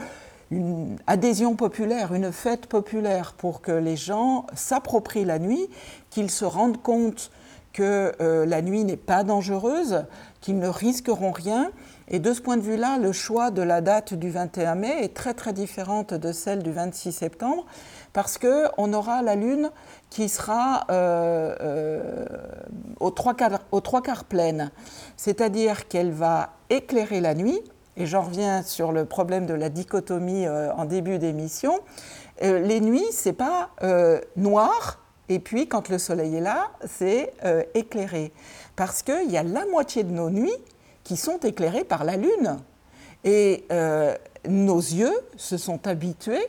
une adhésion populaire, une fête populaire pour que les gens s'approprient la nuit, qu'ils se rendent compte que euh, la nuit n'est pas dangereuse, qu'ils ne risqueront rien. Et de ce point de vue-là, le choix de la date du 21 mai est très très différente de celle du 26 septembre, parce qu'on aura la Lune qui sera euh, euh, aux, trois quarts, pleine, c'est-à-dire qu'elle va éclairer la nuit, et j'en reviens sur le problème de la dichotomie en début d'émission, les nuits, c'est pas noir, et puis, quand le soleil est là, c'est euh, éclairé. Parce qu'il y a la moitié de nos nuits qui sont éclairées par la lune. Et euh, nos yeux se sont habitués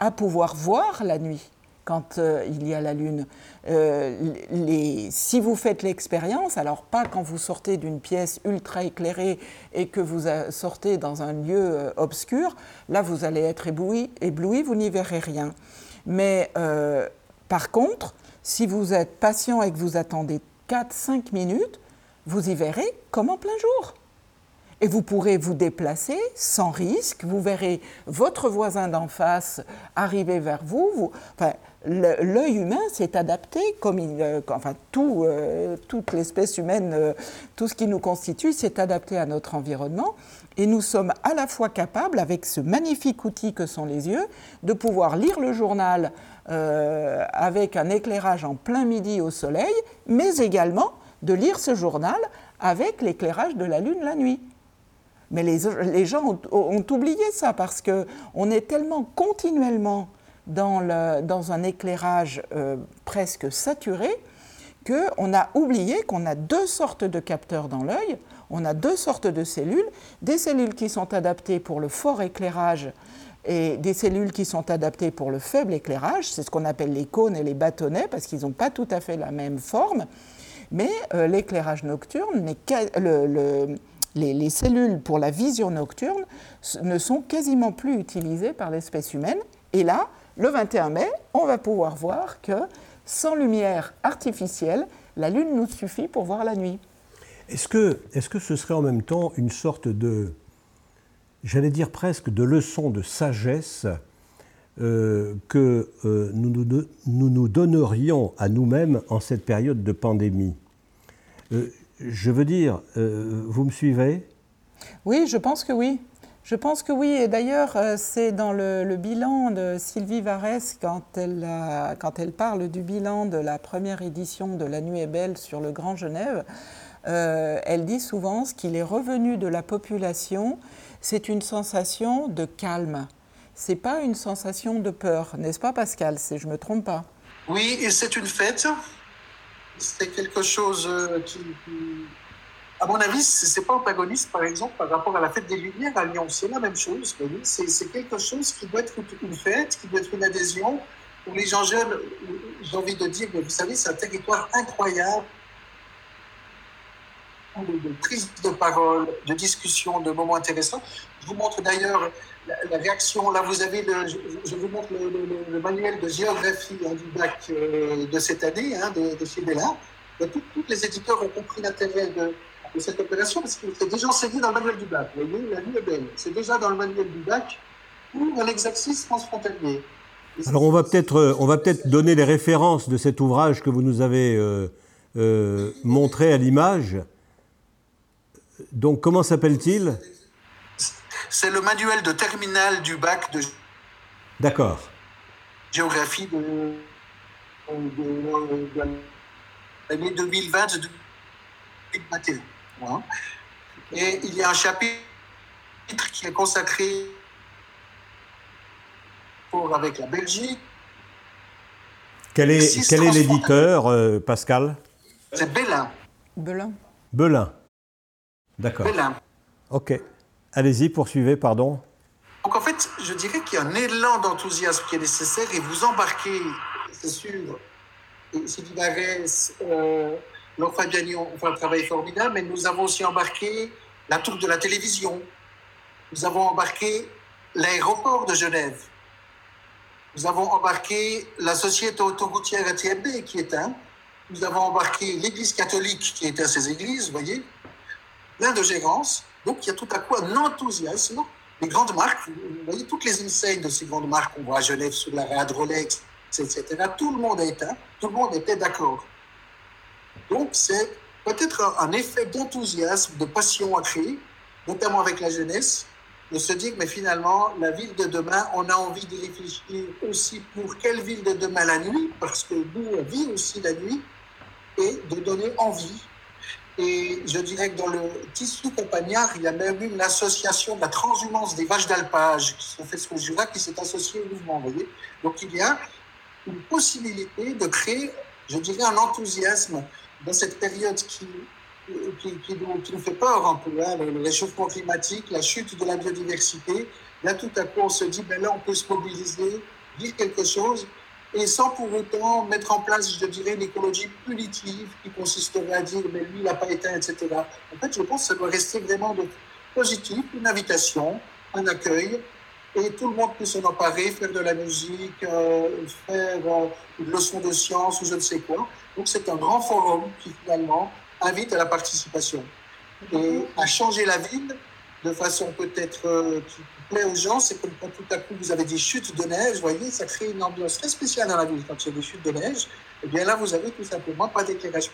à pouvoir voir la nuit quand euh, il y a la lune. Les, si vous faites l'expérience, alors pas quand vous sortez d'une pièce ultra éclairée et que vous sortez dans un lieu obscur, là vous allez être ébloui, ébloui vous n'y verrez rien. Mais par contre, si vous êtes patient et que vous attendez 4-5 minutes, vous y verrez comme en plein jour. Et vous pourrez vous déplacer sans risque. Vous verrez votre voisin d'en face arriver vers vous. L'œil humain s'est adapté, comme euh, enfin euh, toute l'espèce humaine, euh, tout ce qui nous constitue s'est adapté à notre environnement. Et nous sommes à la fois capables, avec ce magnifique outil que sont les yeux, de pouvoir lire le journal avec un éclairage en plein midi au soleil, mais également de lire ce journal avec l'éclairage de la lune la nuit. Mais les, gens ont, oublié ça parce qu'on est tellement continuellement dans, un éclairage euh, presque saturé qu'on a oublié qu'on a deux sortes de capteurs dans l'œil. On a deux sortes de cellules, des cellules qui sont adaptées pour le fort éclairage et des cellules qui sont adaptées pour le faible éclairage, c'est ce qu'on appelle les cônes et les bâtonnets, parce qu'ils n'ont pas tout à fait la même forme, mais euh, l'éclairage nocturne, les, cellules pour la vision nocturne ne sont quasiment plus utilisées par l'espèce humaine, et là, le 21 mai, on va pouvoir voir que sans lumière artificielle, la Lune nous suffit pour voir la nuit. Est-ce que, est que ce serait en même temps une sorte de, j'allais dire presque, de leçon de sagesse euh, que euh, nous, nous, nous, donnerions à nous-mêmes en cette période de pandémie? Euh, Je veux dire, vous me suivez? Oui, je pense que oui. Je pense que oui, et d'ailleurs, c'est dans le, bilan de Sylvie Varès, quand elle, quand elle parle du bilan de la première édition de La Nuit est belle sur le Grand Genève, euh, elle dit souvent ce qu'il est revenu de la population, c'est une sensation de calme. C'est pas une sensation de peur, n'est-ce pas Pascal Si je me trompe pas? Oui, et c'est une fête. C'est quelque chose euh, qui, à mon avis, c'est pas antagoniste, par exemple, par rapport à la fête des Lumières à Lyon. C'est la même chose. C'est quelque chose qui doit être une fête, qui doit être une adhésion. Pour les gens jeunes, j'ai envie de dire, vous savez, c'est un territoire incroyable de, prise de parole, de discussion, de moments intéressants. Je vous montre d'ailleurs la, réaction. Là, vous avez, le, je, vous montre le, manuel de géographie hein, du bac euh, de cette année, hein, de, de, chez. Tous les éditeurs ont compris l'intérêt de, cette opération parce que c'est déjà enseigné dans le manuel du bac. Vous voyez, la vie est belle. C'est déjà dans le manuel du bac ou dans l'exercice transfrontalier. Alors on va peut-être euh, on va peut-être donner les références de cet ouvrage que vous nous avez euh, montré à l'image. Donc, comment s'appelle-t-il? C'est le manuel de terminale du bac de. D'accord. Géographie de, l'année 2020 2021. Et il y a un chapitre qui est consacré pour avec la Belgique. Quel est, quel est l'éditeur, euh, Pascal? C'est Belin. Belin. Belin. D'accord. Ok. Allez-y, poursuivez, pardon. Donc en fait, je dirais qu'il y a un élan d'enthousiasme qui est nécessaire et vous embarquez, c'est sûr, Sylvie Barès, euh, Laure Fabiani ont fait un travail formidable, mais nous avons aussi embarqué la tour de la télévision. Nous avons embarqué l'aéroport de Genève. Nous avons embarqué la société autoroutière ATMB qui est un. Nous avons embarqué l'église catholique qui est à ces églises, vous voyez de gérance. Donc, il y a tout à coup un enthousiasme. Les grandes marques, vous voyez toutes les enseignes de ces grandes marques qu'on voit à Genève sur la Rade Rolex, etc. Tout le monde est tout le monde était d'accord. Donc c'est peut-être un effet d'enthousiasme, de passion à créer, notamment avec la jeunesse, de se dire, mais finalement, la ville de demain, on a envie de réfléchir aussi pour quelle ville de demain la nuit, parce que nous, on vit aussi la nuit, et de donner envie. Et je dirais que dans le tissu compagnard, il y a même une association de la transhumance des vaches d'alpage qui sont faites sur le Jura, qui s'est associée au mouvement. Vous voyez Donc il y a une possibilité de créer, je dirais, un enthousiasme dans cette période qui, nous fait peur un peu, hein, le réchauffement climatique, la chute de la biodiversité. Là, tout à coup, on se dit, ben là, on peut se mobiliser, dire quelque chose, et sans pour autant mettre en place, je dirais, une écologie punitive qui consisterait à dire, mais lui, il n'a pas éteint, etc. En fait, je pense que ça doit rester vraiment positif, une invitation, un accueil, et tout le monde peut s'en emparer, faire de la musique, euh, faire euh, une leçon de science ou je ne sais quoi. Donc c'est un grand forum qui finalement invite à la participation et à changer la ville de façon peut-être euh, qui plaît aux gens. C'est comme quand tout à coup vous avez des chutes de neige, vous voyez, ça crée une ambiance très spéciale dans la ville quand il y a des chutes de neige. Et eh bien là, vous avez tout simplement pas d'éclairage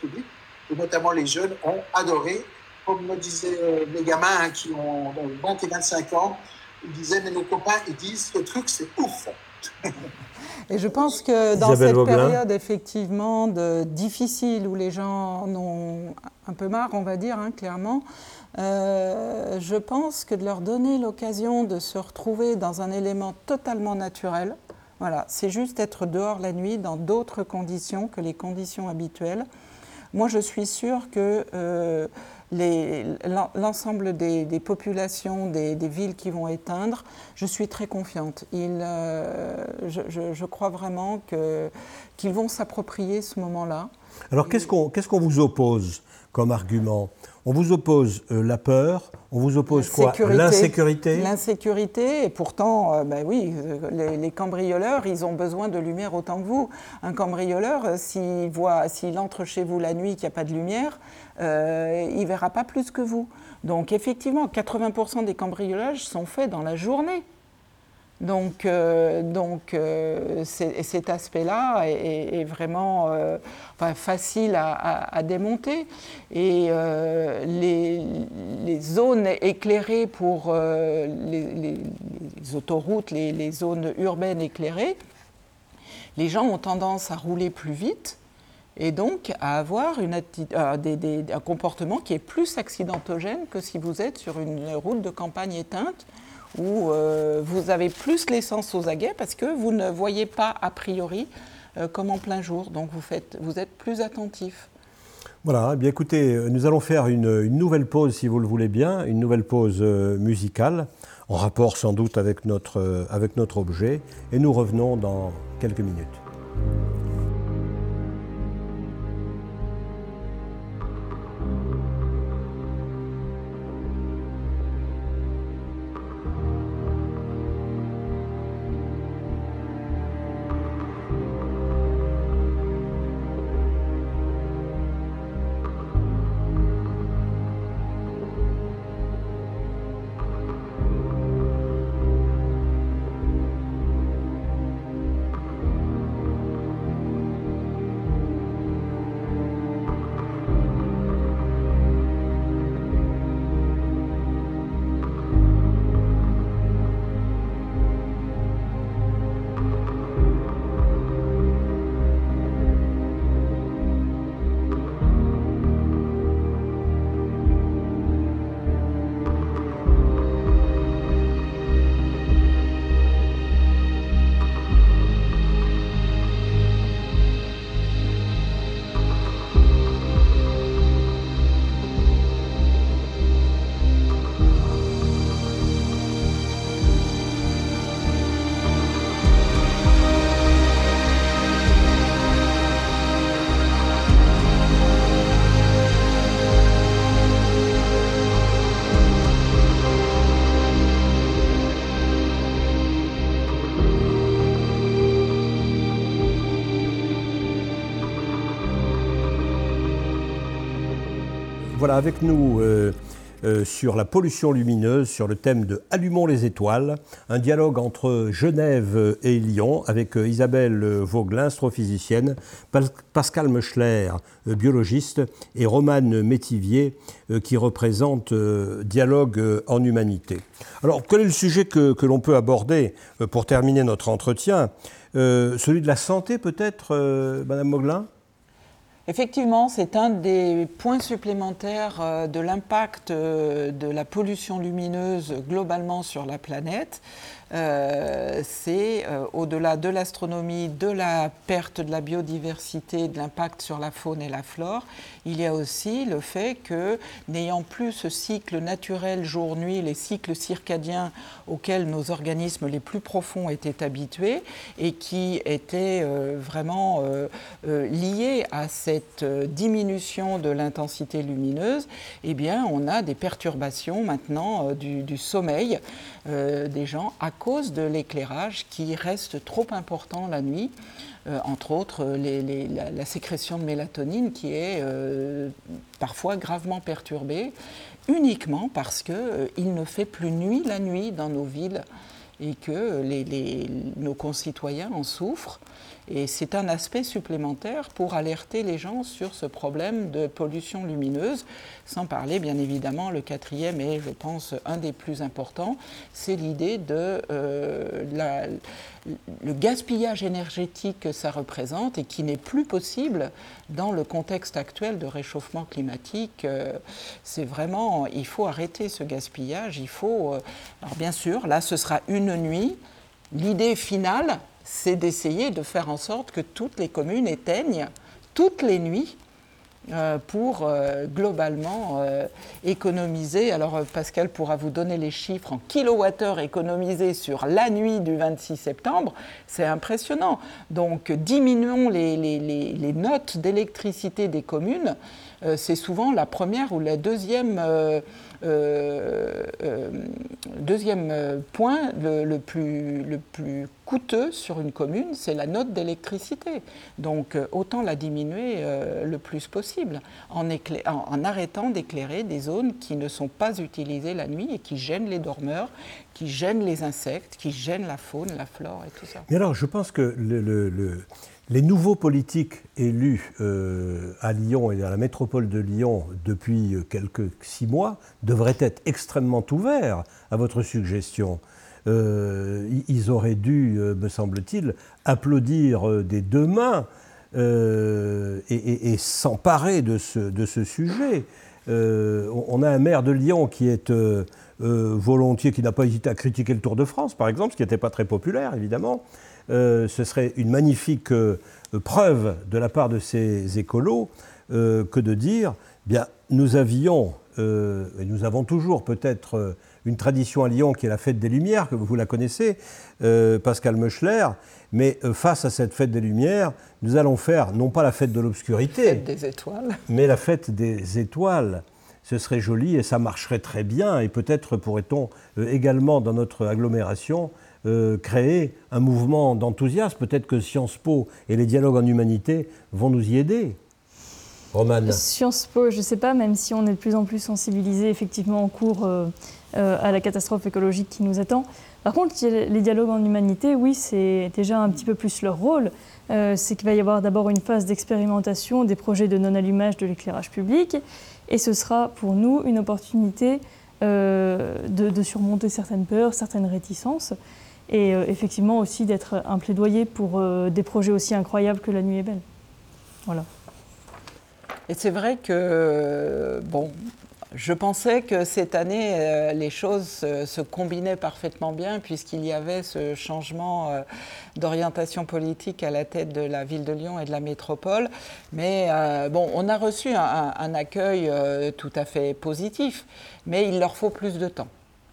public. Et notamment les jeunes ont adoré, comme me disaient les gamins hein, qui ont 20 et 25 ans, il disait, mais nos copains, ils disent, ce truc, c'est ouf. Et je pense que dans cette période effectivement de, difficile où les gens en ont un peu marre, on va dire, hein, clairement, euh, je pense que de leur donner l'occasion de se retrouver dans un élément totalement naturel, voilà, c'est juste être dehors la nuit dans d'autres conditions que les conditions habituelles. Moi, je suis sûre que euh, l'ensemble des, populations, des, villes qui vont éteindre, je suis très confiante. Euh, je, crois vraiment qu'ils vont s'approprier ce moment-là. Alors qu'est-ce qu'on vous oppose? Comme argument on vous oppose euh, la peur, on vous oppose quoi? L'insécurité L'insécurité, et pourtant, euh, ben oui, les, cambrioleurs, ils ont besoin de lumière autant que vous. Un cambrioleur, s'il voit, s'il entre chez vous la nuit qu'il n'y a pas de lumière, euh, il ne verra pas plus que vous. Donc effectivement, 80% des cambriolages sont faits dans la journée. Donc, euh, donc euh, cet aspect-là est, vraiment facile à, démonter. Et les, zones éclairées pour les, autoroutes, les, zones urbaines éclairées, les gens ont tendance à rouler plus vite et donc à avoir euh, un comportement qui est plus accidentogène que si vous êtes sur une route de campagne éteinte où euh, vous avez plus l'essence aux aguets parce que vous ne voyez pas a priori euh, comme en plein jour. Donc vous, êtes plus attentif. Voilà, eh bien écoutez, nous allons faire une, une, nouvelle pause, si vous le voulez bien, une nouvelle pause musicale, en rapport sans doute avec notre, avec notre objet, et nous revenons dans quelques minutes. Avec nous, euh, euh, sur la pollution lumineuse, sur le thème de Allumons les étoiles, un dialogue entre Genève et Lyon avec euh, Isabelle Vauglin, astrophysicienne, Pascal Meuchler, euh, biologiste, et Romane Métivier, qui représente Dialogue en humanité. Alors, quel est le sujet que, que l'on peut aborder pour terminer notre entretien? Celui de la santé peut-être, Madame Moglin Effectivement, c'est un des points supplémentaires euh, de l'impact euh, de la pollution lumineuse globalement sur la planète. Euh, c'est euh, au-delà de l'astronomie, de la perte de la biodiversité, de l'impact sur la faune et la flore, il y a aussi le fait que n'ayant plus ce cycle naturel jour-nuit, les cycles circadiens auxquels nos organismes les plus profonds étaient habitués et qui étaient euh, vraiment liés à cette diminution de l'intensité lumineuse, eh bien on a des perturbations maintenant du, sommeil des gens à cause de l'éclairage qui reste trop important la nuit. Euh, entre autres la, sécrétion de mélatonine qui est euh, parfois gravement perturbée, uniquement parce qu'il euh, ne fait plus nuit la nuit dans nos villes et que nos concitoyens en souffrent. Et c'est un aspect supplémentaire pour alerter les gens sur ce problème de pollution lumineuse, sans parler bien évidemment, le quatrième et je pense un des plus importants, c'est l'idée de euh, le gaspillage énergétique que ça représente et qui n'est plus possible dans le contexte actuel de réchauffement climatique. Euh, c'est vraiment, il faut arrêter ce gaspillage, il faut, euh, alors bien sûr, là ce sera une nuit. L'idée finale, c'est d'essayer de faire en sorte que toutes les communes éteignent toutes les nuits euh, pour euh, globalement euh, économiser. Alors Pascal pourra vous donner les chiffres en kilowattheures économisés sur la nuit du 26 septembre. C'est impressionnant. Donc diminuons les, les notes d'électricité des communes. C'est souvent la première ou la deuxième deuxième euh, point, le, plus, le, plus, coûteux sur une commune, c'est la note d'électricité. Donc autant la diminuer le plus possible en, arrêtant d'éclairer des zones qui ne sont pas utilisées la nuit et qui gênent les dormeurs, qui gênent les insectes, qui gênent la faune, la flore et tout ça. Mais alors, je pense que le, les nouveaux politiques élus euh, à Lyon et dans la métropole de Lyon depuis euh, quelques six mois devraient être extrêmement ouverts à votre suggestion. Euh, ils auraient dû, me semble-t-il, applaudir des deux mains et, s'emparer de ce, de ce, sujet. on a un maire de Lyon qui est volontiers, qui n'a pas hésité à critiquer le Tour de France, par exemple, ce qui n'était pas très populaire, évidemment. Euh, ce serait une magnifique euh, preuve de la part de ces écolos euh, que de dire, bien, nous avions, et nous avons toujours peut-être une tradition à Lyon qui est la fête des Lumières, que vous la connaissez, Pascal Meuchler, mais face à cette fête des Lumières, nous allons faire non pas la fête de l'obscurité, des étoiles, mais la fête des étoiles. Ce serait joli et ça marcherait très bien, et peut-être pourrait-on également dans notre agglomération euh, créer un mouvement d'enthousiasme. Peut-être que Sciences Po et les dialogues en humanité vont nous y aider. Romane. Sciences Po, je ne sais pas, même si on est de plus en plus sensibilisé effectivement en cours euh, euh, à la catastrophe écologique qui nous attend. Par contre, les dialogues en humanité, oui, c'est déjà un petit peu plus leur rôle. c'est qu'il va y avoir d'abord une phase d'expérimentation des projets de non-allumage de l'éclairage public, et ce sera pour nous une opportunité de, surmonter certaines peurs, certaines réticences, et euh, effectivement aussi d'être un plaidoyer pour euh, des projets aussi incroyables que La Nuit est belle. Voilà. Et c'est vrai que, bon, je pensais que cette année, euh, les choses se combinaient parfaitement bien puisqu'il y avait ce changement d'orientation politique à la tête de la ville de Lyon et de la métropole. Mais bon, on a reçu un, un accueil tout à fait positif, mais il leur faut plus de temps.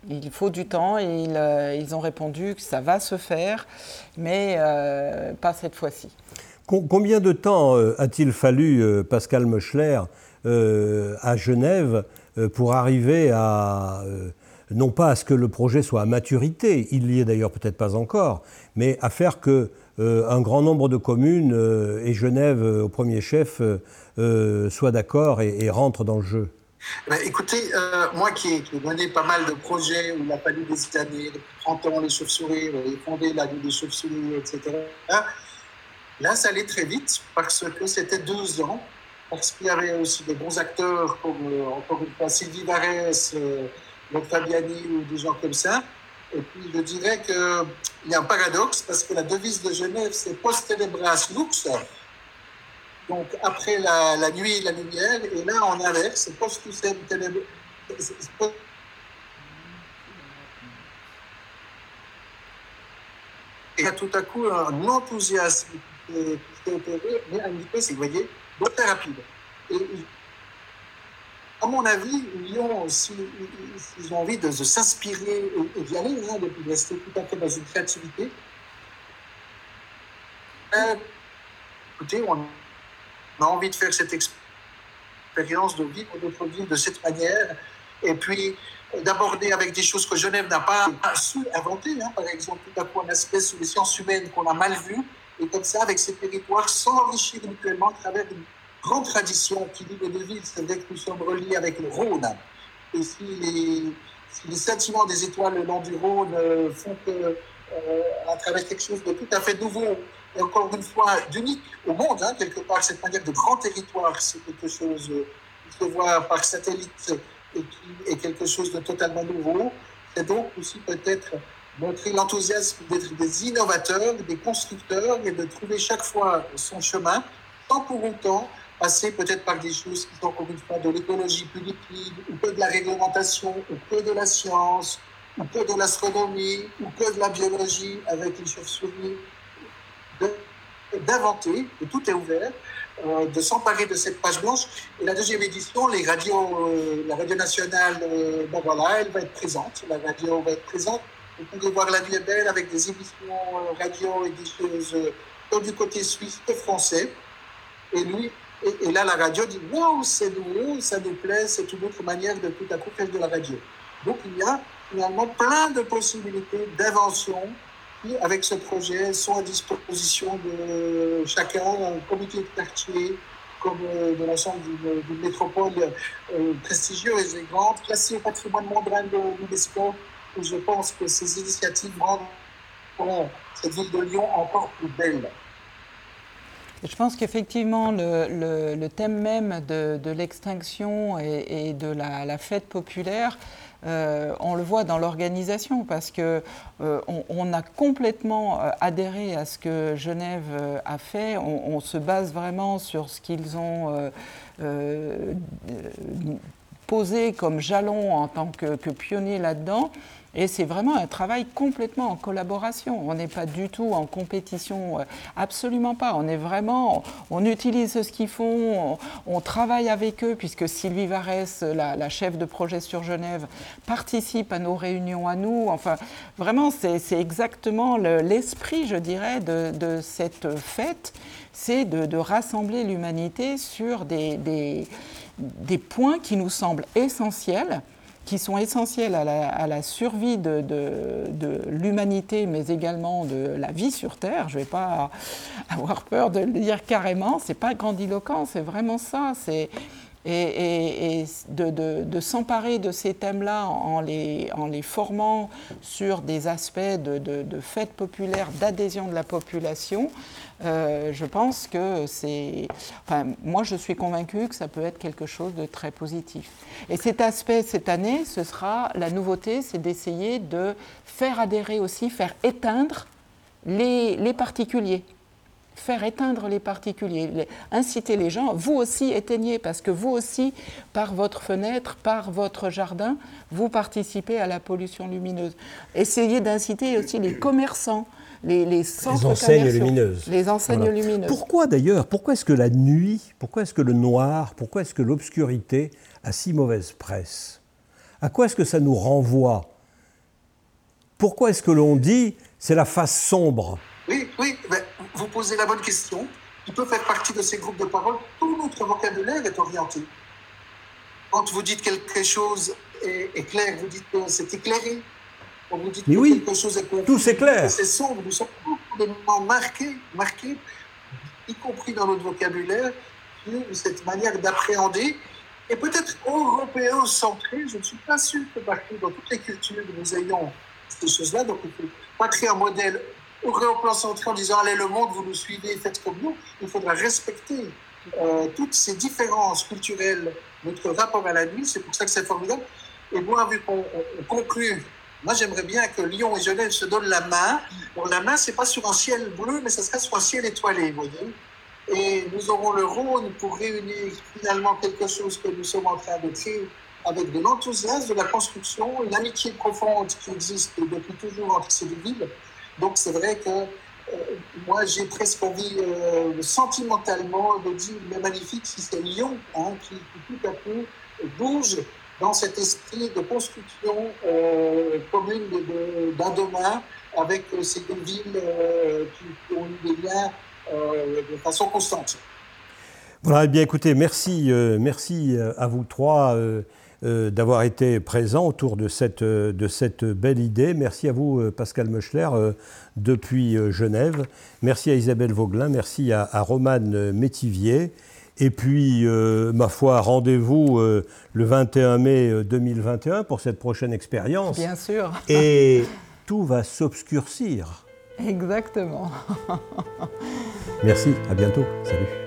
Il faut du temps et ils, euh, ont répondu que ça va se faire, mais euh, pas cette fois-ci. Combien de temps euh, a-t-il fallu, Pascal Meuchler, à Genève pour arriver à, non pas à ce que le projet soit à maturité, il n'y est d'ailleurs peut-être pas encore, mais à faire que un grand nombre de communes, et Genève au premier chef, soient d'accord et, rentrent dans le jeu? Ben, écoutez, euh, moi qui ai, mené pas mal de projets où il a fallu des années, depuis 30 ans, les chauves-souris, euh, fondé la vie des chauves-souris, etc. Là, ça allait très vite parce que c'était deux ans, parce qu'il y avait aussi des bons acteurs comme, euh, encore une fois, Sylvie Varès, euh, Fabiani ou des gens comme ça. Et puis, je dirais qu'il y a un paradoxe parce que la devise de Genève, c'est post tenebras lux. Donc, après la, nuit, la lumière. Et là, en inverse, c'est post tenebras. Et tout à coup un enthousiasme qui s'est opéré, mais une vitesse, vous voyez, donc très rapide. Et à mon avis, Lyon, s'ils ont envie de, s'inspirer et, d'y aller, hein, de, rester tout à fait dans une créativité, euh, écoutez, on a envie de faire cette expérience, de vivre notre vie de cette manière, et puis d'aborder avec des choses que Genève n'a pas, su inventer, hein, par exemple, tout à coup un aspect sur les sciences humaines qu'on a mal vu, et comme ça, avec ces territoires, s'enrichir mutuellement à travers une grande tradition qui lie les deux villes. C'est vrai que nous sommes reliés avec le Rhône. Et si les, si les sentiments des étoiles le long du Rhône euh, font que, euh, à travers quelque chose de tout à fait nouveau, encore une fois d'unique au monde, hein, quelque part, cette manière de grand territoire, c'est quelque chose euh, qui se voit par satellite et qui est quelque chose de totalement nouveau. C'est donc aussi peut-être montrer l'enthousiasme d'être des innovateurs, des constructeurs et de trouver chaque fois son chemin, sans pour autant passer peut-être par des choses qui sont encore une fois de l'écologie publique, ou que de la réglementation, ou que de la science, ou que de l'astronomie, ou que de la biologie avec les chauves-souris, d'inventer, et tout est ouvert, euh, de s'emparer de cette page blanche. Et la deuxième édition, euh, la radio nationale, euh, bon voilà, elle va être présente, la radio va être présente vous pouvez voir La Vie est belle avec des émissions radio et tant du côté suisse que français. Et lui, et, là, la radio dit Waouh, c'est nouveau, ça nous plaît, c'est une autre manière de tout à coup faire de la radio. Donc il y a finalement plein de possibilités d'invention qui, avec ce projet, sont à disposition de chacun, un comité de quartier, comme euh, de l'ensemble d'une métropole prestigieuse et grande, classée au patrimoine mondial de l'UNESCO je pense que ces initiatives rendront cette ville de Lyon encore plus belle. Je pense qu'effectivement, le, thème même de, l'extinction et, de la, fête populaire, euh, on le voit dans l'organisation parce que euh, on, a complètement euh, adhéré à ce que Genève a fait. On, se base vraiment sur ce qu'ils ont posé comme jalon en tant que, que pionnier là-dedans. Et c'est vraiment un travail complètement en collaboration. On n'est pas du tout en compétition, euh, absolument pas. On est vraiment, on utilise ce qu'ils font, on, travaille avec eux, puisque Sylvie Varès, la, chef de projet sur Genève, participe à nos réunions à nous. Enfin, vraiment, c'est exactement l'esprit, je dirais, de, cette fête, c'est de, rassembler l'humanité sur des, des points qui nous semblent essentiels qui sont essentiels à la, survie de, l'humanité, mais également de la vie sur Terre. Je ne vais pas avoir peur de le dire carrément, c'est pas grandiloquent, c'est vraiment ça. C'est et, de, s'emparer de ces thèmes-là en les, formant sur des aspects de, fêtes populaires, d'adhésion de la population, euh, je pense que c'est... Enfin, moi, je suis convaincue que ça peut être quelque chose de très positif. Et cet aspect, cette année, ce sera la nouveauté, c'est d'essayer de faire adhérer aussi, faire éteindre les particuliers faire éteindre les particuliers, inciter les gens, vous aussi éteignez, parce que vous aussi, par votre fenêtre, par votre jardin, vous participez à la pollution lumineuse. Essayez d'inciter aussi les commerçants, les, les, les enseignes lumineuses. Les enseignes lumineuses. Pourquoi d'ailleurs Pourquoi est-ce que la nuit, pourquoi est-ce que le noir, pourquoi est-ce que l'obscurité a si mauvaise presse? À quoi est-ce que ça nous renvoie? Pourquoi est-ce que l'on dit c'est la face sombre? Oui, oui, vous posez la bonne question. Il peut faire partie de ces groupes de parole. Tout notre vocabulaire est orienté. Quand vous dites quelque chose est, clair, vous dites que c'est éclairé. Quand vous dites que quelque chose est confus, tout c'est clair. C'est sombre. Nous sommes complètement marqués, marqués, y compris dans notre vocabulaire, cette manière d'appréhender et peut-être européen-centré. Je ne suis pas sûr que partout, dans toutes les cultures, nous ayons ces choses-là. Donc, il ne faut pas créer un modèle européen-centré en disant Allez, le monde, vous nous suivez, faites comme nous. Il faudra respecter euh, toutes ces différences culturelles, notre rapport à la nuit. C'est pour ça que c'est formidable. Et moi, vu qu'on conclut, moi, j'aimerais bien que Lyon et Genève se donnent la main. Bon, la main, c'est pas sur un ciel bleu, mais ça sera sur un ciel étoilé, vous voyez. Et nous aurons le Rhône pour réunir finalement quelque chose que nous sommes en train de créer avec de l'enthousiasme, de la construction, une amitié profonde qui existe depuis toujours entre ces deux villes. Donc c'est vrai que euh, moi j'ai presque envie euh, sentimentalement de dire, mais magnifique si c'est Lyon hein, qui, tout à coup bouge dans cet esprit de construction euh, commune d'un demain avec ces deux villes qui, ont eu des liens de façon constante. Voilà, eh bien écoutez, merci, merci à vous trois. Euh, d'avoir été présent autour de cette, euh, de cette belle idée. Merci à vous, euh, Pascal Meuchler, depuis Genève. Merci à Isabelle Vauglin, merci à, à Romane Métivier. Et puis, ma foi, rendez-vous le 21 mai 2021 pour cette prochaine expérience. Bien sûr. Et tout va s'obscurcir. Exactement. Merci, à bientôt. Salut.